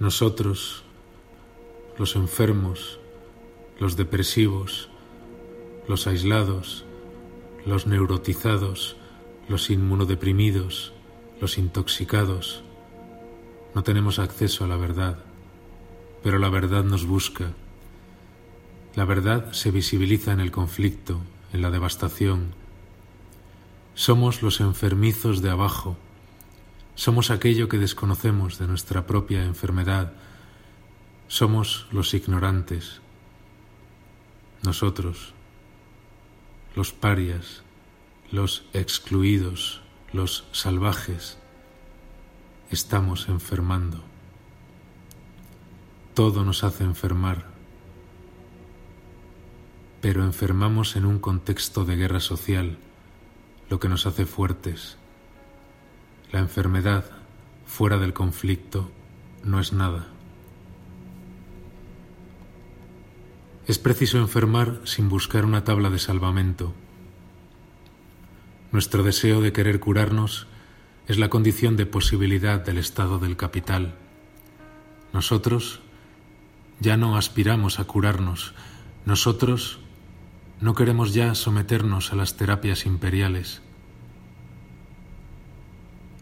Nosotros, los enfermos, los depresivos, los aislados, los neurotizados, los inmunodeprimidos, los intoxicados, no tenemos acceso a la verdad, pero la verdad nos busca. La verdad se visibiliza en el conflicto, en la devastación. Somos los enfermizos de abajo, somos aquello que desconocemos de nuestra propia enfermedad. Somos los ignorantes. Nosotros, los parias, los excluidos, los salvajes, estamos enfermando. Todo nos hace enfermar, pero enfermamos en un contexto de guerra social, lo que nos hace fuertes la enfermedad fuera del conflicto no es nada. Es preciso enfermar sin buscar una tabla de salvamento. Nuestro deseo de querer curarnos es la condición de posibilidad del estado del capital. Nosotros ya no aspiramos a curarnos, nosotros no queremos ya someternos a las terapias imperiales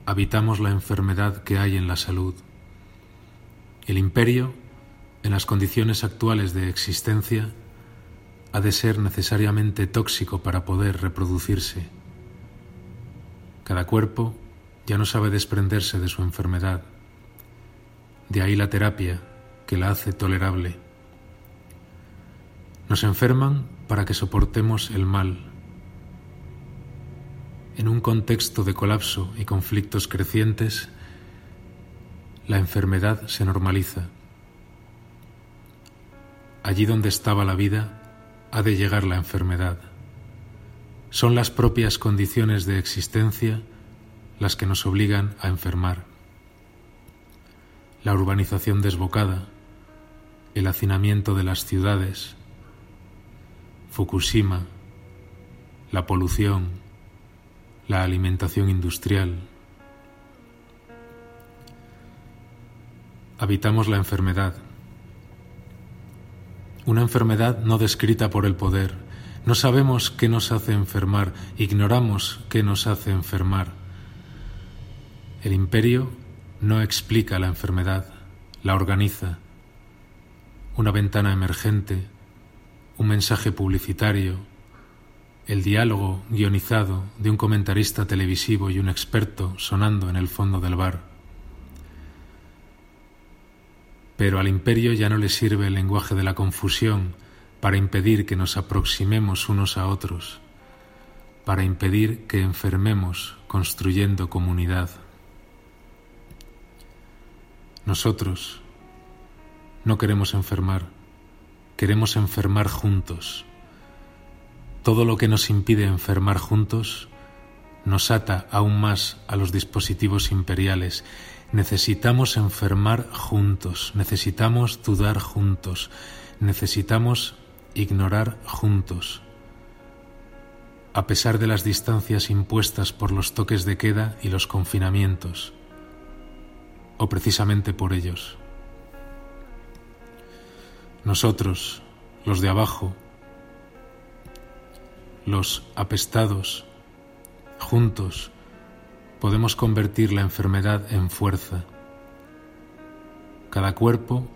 habitamos la enfermedad que hay en la salud. El imperio, en las condiciones actuales de existencia, ha de ser necesariamente tóxico para poder reproducirse. Cada cuerpo ya no sabe desprenderse de su enfermedad. De ahí la terapia que la hace tolerable. Nos enferman para que soportemos el mal, en un contexto de colapso y conflictos crecientes, la enfermedad se normaliza. Allí donde estaba la vida, ha de llegar la enfermedad. Son las propias condiciones de existencia las que nos obligan a enfermar. La urbanización desbocada, el hacinamiento de las ciudades, Fukushima, la polución, la alimentación industrial. Habitamos la enfermedad. Una enfermedad no descrita por el poder. No sabemos qué nos hace enfermar, ignoramos qué nos hace enfermar. El imperio no explica la enfermedad, la organiza. Una ventana emergente, un mensaje publicitario, el diálogo guionizado de un comentarista televisivo y un experto sonando en el fondo del bar. Pero al imperio ya no le sirve el lenguaje de la confusión para impedir que nos aproximemos unos a otros, para impedir que enfermemos construyendo comunidad. Nosotros no queremos enfermar, queremos enfermar juntos todo lo que nos impide enfermar juntos nos ata aún más a los dispositivos imperiales. Necesitamos enfermar juntos, necesitamos dudar juntos, necesitamos ignorar juntos. A pesar de las distancias impuestas por los toques de queda y los confinamientos, o precisamente por ellos. Nosotros, los de abajo, los apestados, juntos, podemos convertir la enfermedad en fuerza. Cada cuerpo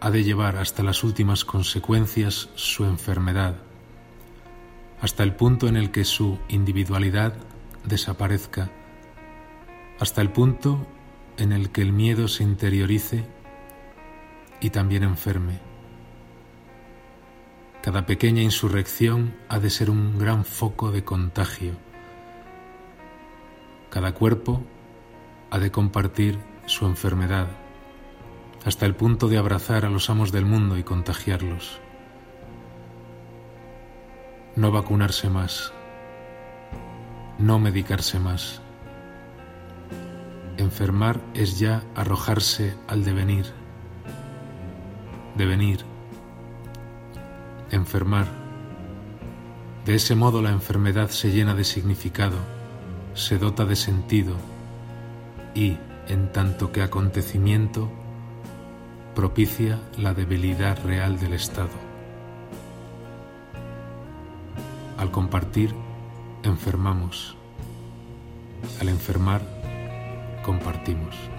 ha de llevar hasta las últimas consecuencias su enfermedad, hasta el punto en el que su individualidad desaparezca, hasta el punto en el que el miedo se interiorice y también enferme. Cada pequeña insurrección ha de ser un gran foco de contagio. Cada cuerpo ha de compartir su enfermedad, hasta el punto de abrazar a los amos del mundo y contagiarlos. No vacunarse más, no medicarse más. Enfermar es ya arrojarse al devenir, devenir enfermar. De ese modo la enfermedad se llena de significado, se dota de sentido y, en tanto que acontecimiento, propicia la debilidad real del Estado. Al compartir, enfermamos. Al enfermar, compartimos.